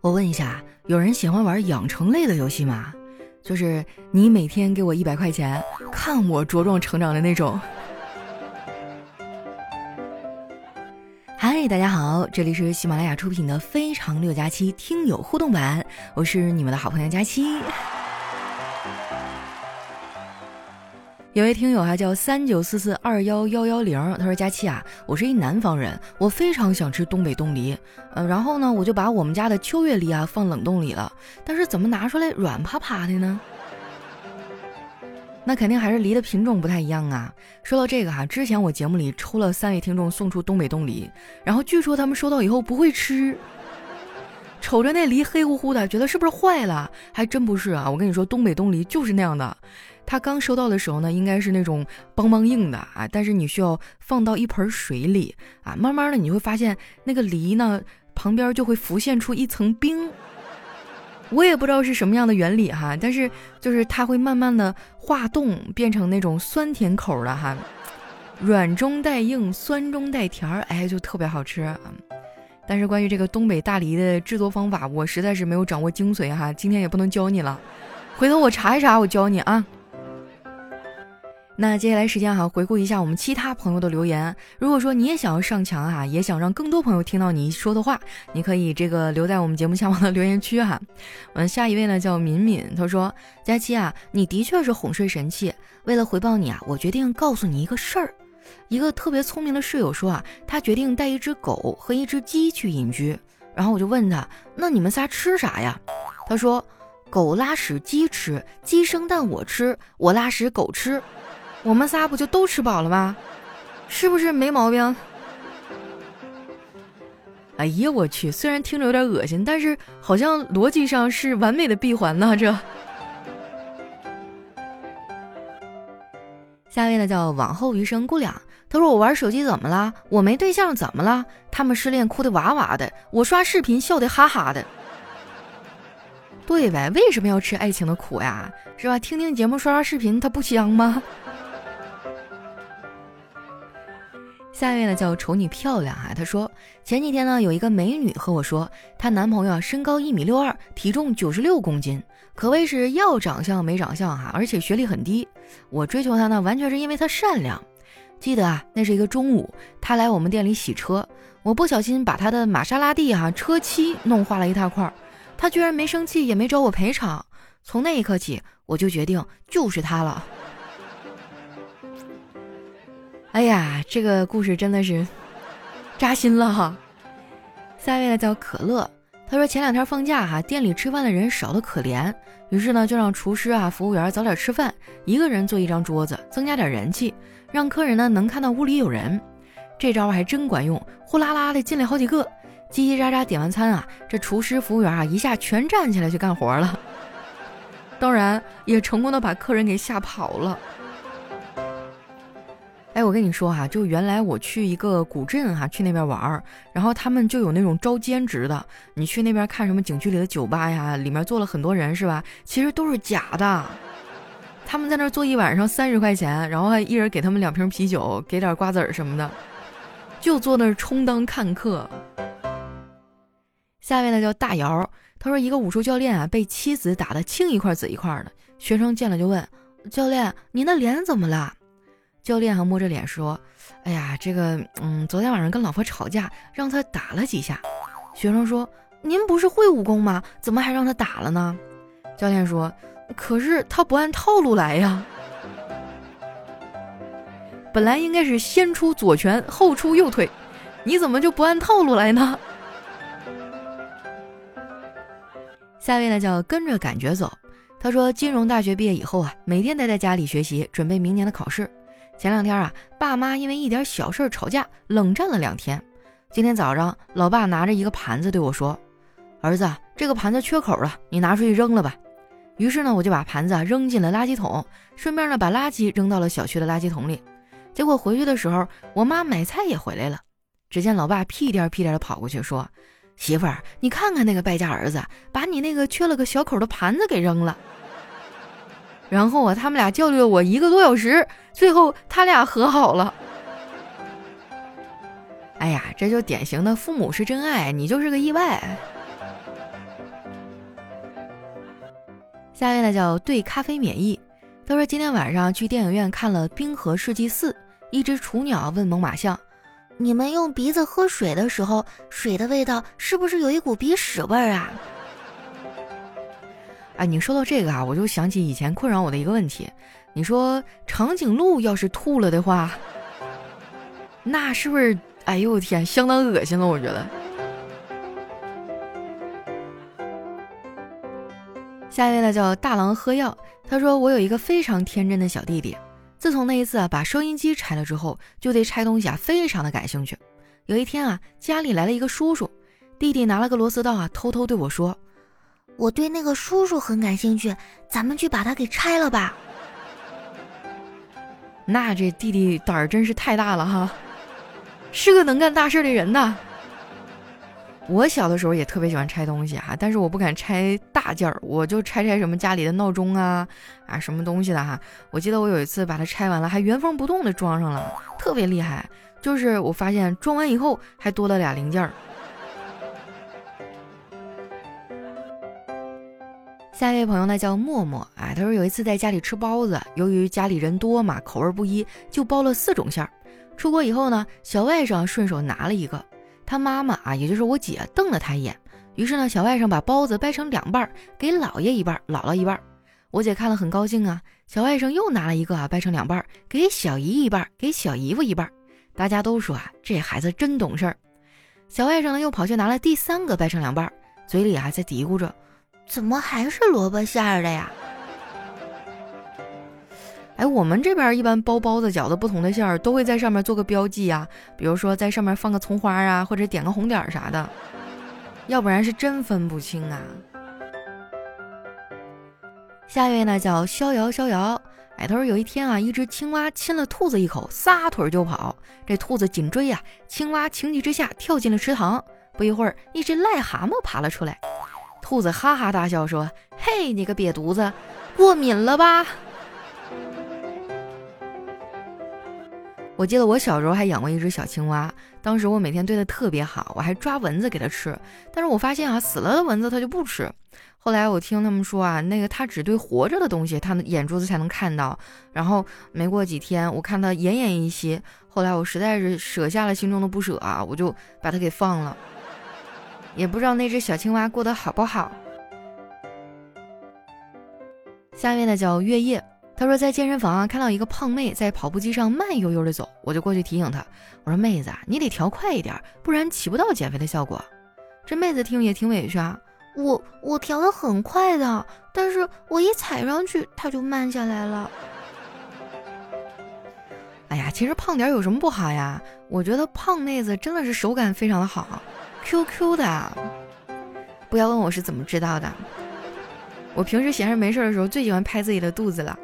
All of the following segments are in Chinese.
我问一下，有人喜欢玩养成类的游戏吗？就是你每天给我一百块钱，看我茁壮成长的那种。嗨，大家好，这里是喜马拉雅出品的《非常六加七》听友互动版，我是你们的好朋友佳期。有位听友还叫三九四四二幺幺幺零，他说：“佳期啊，我是一南方人，我非常想吃东北冻梨，嗯，然后呢，我就把我们家的秋月梨啊放冷冻里了，但是怎么拿出来软趴趴的呢？那肯定还是梨的品种不太一样啊。说到这个哈，之前我节目里抽了三位听众送出东北冻梨，然后据说他们收到以后不会吃，瞅着那梨黑乎乎的，觉得是不是坏了？还真不是啊，我跟你说，东北冻梨就是那样的。”它刚收到的时候呢，应该是那种邦邦硬的啊，但是你需要放到一盆水里啊，慢慢的你会发现那个梨呢旁边就会浮现出一层冰。我也不知道是什么样的原理哈，但是就是它会慢慢的化冻，变成那种酸甜口的哈，软中带硬，酸中带甜儿，哎，就特别好吃。但是关于这个东北大梨的制作方法，我实在是没有掌握精髓哈，今天也不能教你了，回头我查一查，我教你啊。那接下来时间哈，回顾一下我们其他朋友的留言。如果说你也想要上墙哈，也想让更多朋友听到你说的话，你可以这个留在我们节目下方的留言区哈。嗯，下一位呢叫敏敏，他说：佳期啊，你的确是哄睡神器。为了回报你啊，我决定告诉你一个事儿。一个特别聪明的室友说啊，他决定带一只狗和一只鸡去隐居。然后我就问他，那你们仨吃啥呀？他说：狗拉屎鸡吃，鸡生蛋我吃，我拉屎狗吃。我们仨不就都吃饱了吗？是不是没毛病？哎呀，我去！虽然听着有点恶心，但是好像逻辑上是完美的闭环呢。这下一位呢叫往后余生姑娘，她说我玩手机怎么了？我没对象怎么了？他们失恋哭的哇哇的，我刷视频笑的哈哈的。对呗？为什么要吃爱情的苦呀？是吧？听听节目刷刷视频，它不香吗？下一位呢叫丑女漂亮哈，她说前几天呢有一个美女和我说，她男朋友身高一米六二，体重九十六公斤，可谓是要长相没长相哈，而且学历很低。我追求她呢，完全是因为她善良。记得啊，那是一个中午，她来我们店里洗车，我不小心把她的玛莎拉蒂哈车漆弄花了一大块，她居然没生气，也没找我赔偿。从那一刻起，我就决定就是他了。哎呀，这个故事真的是扎心了哈！下一位呢叫可乐，他说前两天放假哈，店里吃饭的人少得可怜，于是呢就让厨师啊、服务员早点吃饭，一个人坐一张桌子，增加点人气，让客人呢能看到屋里有人。这招还真管用，呼啦啦的进来好几个，叽叽喳喳点完餐啊，这厨师、服务员啊一下全站起来去干活了，当然也成功的把客人给吓跑了。哎，我跟你说哈，就原来我去一个古镇哈，去那边玩儿，然后他们就有那种招兼职的。你去那边看什么景区里的酒吧呀，里面坐了很多人是吧？其实都是假的。他们在那儿坐一晚上三十块钱，然后还一人给他们两瓶啤酒，给点瓜子儿什么的，就坐那儿充当看客。下面呢叫大姚，他说一个武术教练啊被妻子打得青一块紫一块的，学生见了就问教练：“你那脸怎么了？”教练还摸着脸说：“哎呀，这个，嗯，昨天晚上跟老婆吵架，让他打了几下。”学生说：“您不是会武功吗？怎么还让他打了呢？”教练说：“可是他不按套路来呀，本来应该是先出左拳后出右腿，你怎么就不按套路来呢？”下位呢叫跟着感觉走，他说金融大学毕业以后啊，每天待在家里学习，准备明年的考试。前两天啊，爸妈因为一点小事吵架，冷战了两天。今天早上，老爸拿着一个盘子对我说：“儿子，这个盘子缺口了，你拿出去扔了吧。”于是呢，我就把盘子扔进了垃圾桶，顺便呢把垃圾扔到了小区的垃圾桶里。结果回去的时候，我妈买菜也回来了。只见老爸屁颠屁颠的跑过去说：“媳妇儿，你看看那个败家儿子，把你那个缺了个小口的盘子给扔了。”然后啊，他们俩教育了我一个多小时，最后他俩和好了。哎呀，这就典型的父母是真爱，你就是个意外。下一位呢叫对咖啡免疫，他说今天晚上去电影院看了《冰河世纪四》，一只雏鸟问猛犸象：“你们用鼻子喝水的时候，水的味道是不是有一股鼻屎味儿啊？”哎，你说到这个啊，我就想起以前困扰我的一个问题。你说长颈鹿要是吐了的话，那是不是？哎呦我天，相当恶心了，我觉得。下一位呢叫大郎喝药，他说我有一个非常天真的小弟弟，自从那一次啊把收音机拆了之后，就对拆东西啊非常的感兴趣。有一天啊家里来了一个叔叔，弟弟拿了个螺丝刀啊偷偷对我说：“我对那个叔叔很感兴趣，咱们去把他给拆了吧。”那这弟弟胆儿真是太大了哈，是个能干大事的人呐。我小的时候也特别喜欢拆东西哈，但是我不敢拆大件儿，我就拆拆什么家里的闹钟啊啊什么东西的哈。我记得我有一次把它拆完了，还原封不动的装上了，特别厉害。就是我发现装完以后还多了俩零件儿。下一位朋友呢叫默默啊，他说有一次在家里吃包子，由于家里人多嘛，口味不一，就包了四种馅儿。出国以后呢，小外甥顺手拿了一个。他妈妈啊，也就是我姐，瞪了他一眼。于是呢，小外甥把包子掰成两半，给姥爷一半，姥姥一半。我姐看了很高兴啊。小外甥又拿了一个啊，掰成两半，给小姨一半，给小姨夫一半。大家都说啊，这孩子真懂事儿。小外甥呢，又跑去拿了第三个，掰成两半，嘴里还在嘀咕着：“怎么还是萝卜馅儿的呀？”哎，我们这边一般包包子、饺子，不同的馅儿都会在上面做个标记呀，比如说在上面放个葱花啊，或者点个红点儿啥的，要不然是真分不清啊。下一位呢叫逍遥逍遥，哎，他说有一天啊，一只青蛙亲了兔子一口，撒腿就跑，这兔子紧追呀，青蛙情急之下跳进了池塘，不一会儿，一只癞蛤蟆爬了出来，兔子哈哈大笑说：“嘿，你个瘪犊子，过敏了吧？”我记得我小时候还养过一只小青蛙，当时我每天对它特别好，我还抓蚊子给它吃。但是我发现啊，死了的蚊子它就不吃。后来我听他们说啊，那个它只对活着的东西，它的眼珠子才能看到。然后没过几天，我看它奄奄一息，后来我实在是舍下了心中的不舍啊，我就把它给放了。也不知道那只小青蛙过得好不好。下面的叫月夜。他说在健身房啊看到一个胖妹在跑步机上慢悠悠的走，我就过去提醒她，我说妹子啊，你得调快一点，不然起不到减肥的效果。这妹子听也挺委屈啊，我我调的很快的，但是我一踩上去它就慢下来了。哎呀，其实胖点有什么不好呀？我觉得胖妹子真的是手感非常的好，Q Q 的。不要问我是怎么知道的，我平时闲着没事的时候最喜欢拍自己的肚子了。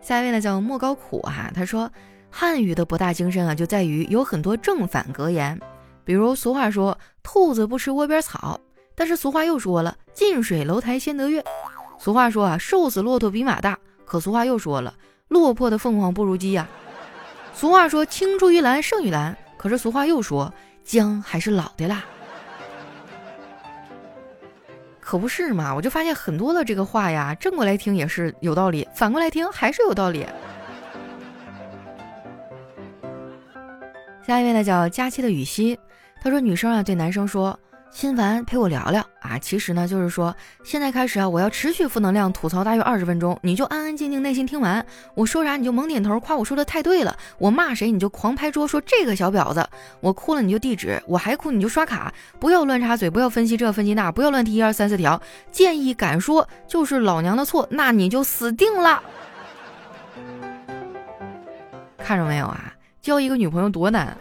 下一位呢叫莫高苦哈，他说汉语的博大精深啊，就在于有很多正反格言。比如俗话说兔子不吃窝边草，但是俗话又说了近水楼台先得月。俗话说啊瘦死骆驼比马大，可俗话又说了落魄的凤凰不如鸡呀。俗话说青出于蓝胜于蓝，可是俗话又说姜还是老的辣。可不是嘛！我就发现很多的这个话呀，正过来听也是有道理，反过来听还是有道理。下一位呢，叫佳期的雨熙，他说女生啊对男生说。心烦，陪我聊聊啊！其实呢，就是说，现在开始啊，我要持续负能量吐槽大约二十分钟，你就安安静静耐心听完，我说啥你就猛点头，夸我说的太对了。我骂谁你就狂拍桌说这个小婊子，我哭了你就地址，我还哭你就刷卡，不要乱插嘴，不要分析这分析那，不要乱提一二三四条。建议敢说就是老娘的错，那你就死定了。看着没有啊？交一个女朋友多难。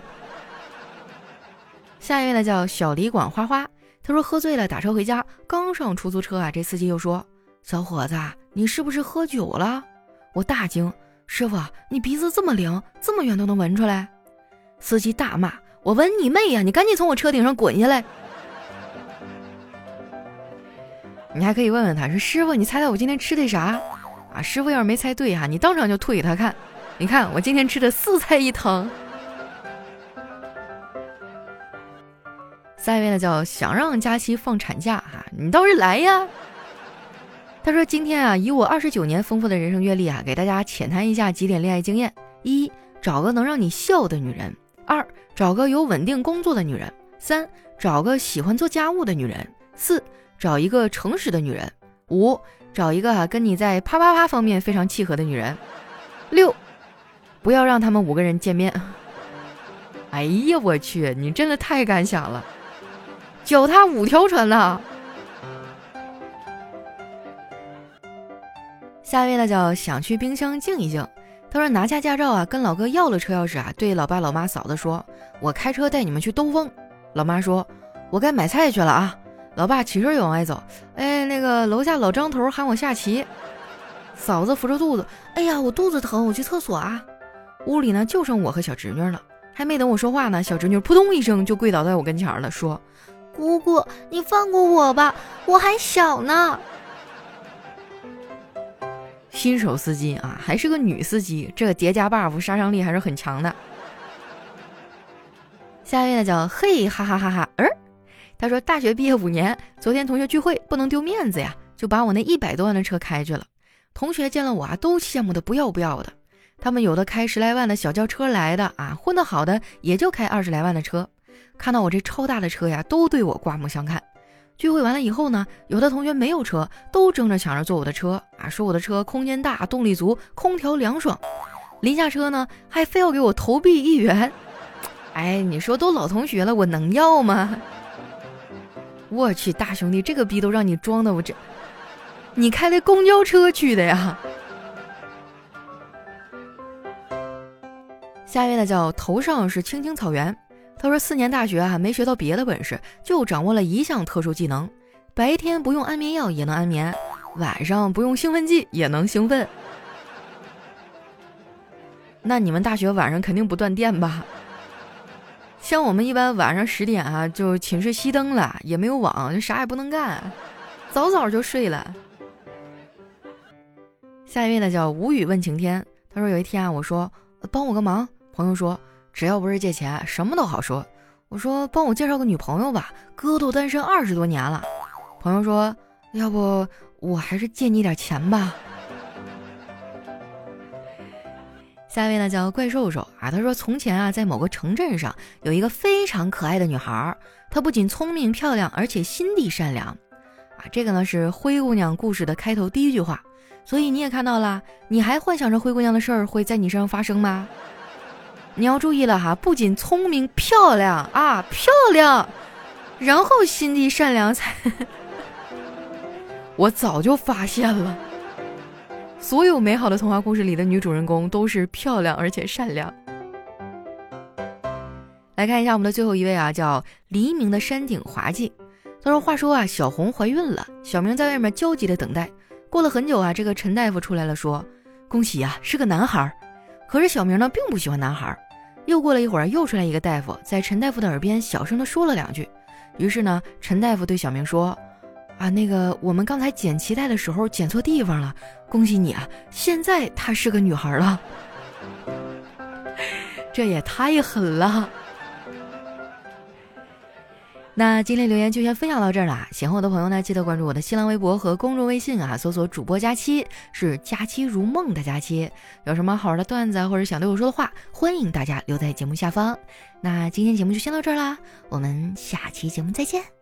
下一位呢叫小李管花花，他说喝醉了打车回家，刚上出租车啊，这司机又说：“小伙子，你是不是喝酒了？”我大惊：“师傅，你鼻子这么灵，这么远都能闻出来？”司机大骂：“我闻你妹呀！你赶紧从我车顶上滚下来！”你还可以问问他说：“师傅，你猜猜我今天吃的啥？”啊，师傅要是没猜对哈，你当场就吐给他看。你看我今天吃的四菜一汤。下一位呢叫想让佳期放产假哈，你倒是来呀！他说：“今天啊，以我二十九年丰富的人生阅历啊，给大家浅谈一下几点恋爱经验：一、找个能让你笑的女人；二、找个有稳定工作的女人；三、找个喜欢做家务的女人；四、找一个诚实的女人；五、找一个跟你在啪啪啪方面非常契合的女人；六、不要让他们五个人见面。”哎呀，我去！你真的太敢想了，脚踏五条船呐！下一位呢叫想去冰箱静一静。他说拿下驾照啊，跟老哥要了车钥匙啊，对老爸老妈嫂子说：“我开车带你们去兜风。”老妈说：“我该买菜去了啊。”老爸起身就往外走。哎，那个楼下老张头喊我下棋。嫂子扶着肚子，哎呀，我肚子疼，我去厕所啊。屋里呢就剩我和小侄女了。还没等我说话呢，小侄女扑通一声就跪倒在我跟前了，说：“姑姑，你放过我吧，我还小呢。”新手司机啊，还是个女司机，这个叠加 buff 杀伤力还是很强的。下一位呢叫嘿哈哈哈哈儿，他说大学毕业五年，昨天同学聚会不能丢面子呀，就把我那一百多万的车开去了。同学见了我啊，都羡慕的不要不要的。他们有的开十来万的小轿车来的啊，混得好的也就开二十来万的车。看到我这超大的车呀，都对我刮目相看。聚会完了以后呢，有的同学没有车，都争着抢着坐我的车啊，说我的车空间大、动力足、空调凉爽。临下车呢，还非要给我投币一元。哎，你说都老同学了，我能要吗？我去，大兄弟，这个逼都让你装的，我这，你开的公交车去的呀？下一位呢叫头上是青青草原，他说四年大学啊没学到别的本事，就掌握了一项特殊技能，白天不用安眠药也能安眠，晚上不用兴奋剂也能兴奋。那你们大学晚上肯定不断电吧？像我们一般晚上十点啊就寝室熄灯了，也没有网，就啥也不能干，早早就睡了。下一位呢叫无语问晴天，他说有一天啊我说帮我个忙。朋友说：“只要不是借钱，什么都好说。”我说：“帮我介绍个女朋友吧，哥都单身二十多年了。”朋友说：“要不我还是借你点钱吧。”下一位呢叫怪兽兽啊，他说：“从前啊，在某个城镇上有一个非常可爱的女孩，她不仅聪明漂亮，而且心地善良。”啊，这个呢是灰姑娘故事的开头第一句话，所以你也看到了，你还幻想着灰姑娘的事儿会在你身上发生吗？你要注意了哈，不仅聪明漂亮啊，漂亮，然后心地善良才。我早就发现了，所有美好的童话故事里的女主人公都是漂亮而且善良。来看一下我们的最后一位啊，叫黎明的山顶滑稽。他说：“话说啊，小红怀孕了，小明在外面焦急的等待。过了很久啊，这个陈大夫出来了，说：恭喜呀，是个男孩。可是小明呢，并不喜欢男孩。”又过了一会儿，又出来一个大夫，在陈大夫的耳边小声的说了两句。于是呢，陈大夫对小明说：“啊，那个我们刚才剪脐带的时候剪错地方了，恭喜你啊，现在她是个女孩了。”这也太狠了。那今天留言就先分享到这儿了。喜欢我的朋友呢，记得关注我的新浪微博和公众微信啊，搜索主播佳期，是佳期如梦的佳期。有什么好玩的段子或者想对我说的话，欢迎大家留在节目下方。那今天节目就先到这儿啦，我们下期节目再见。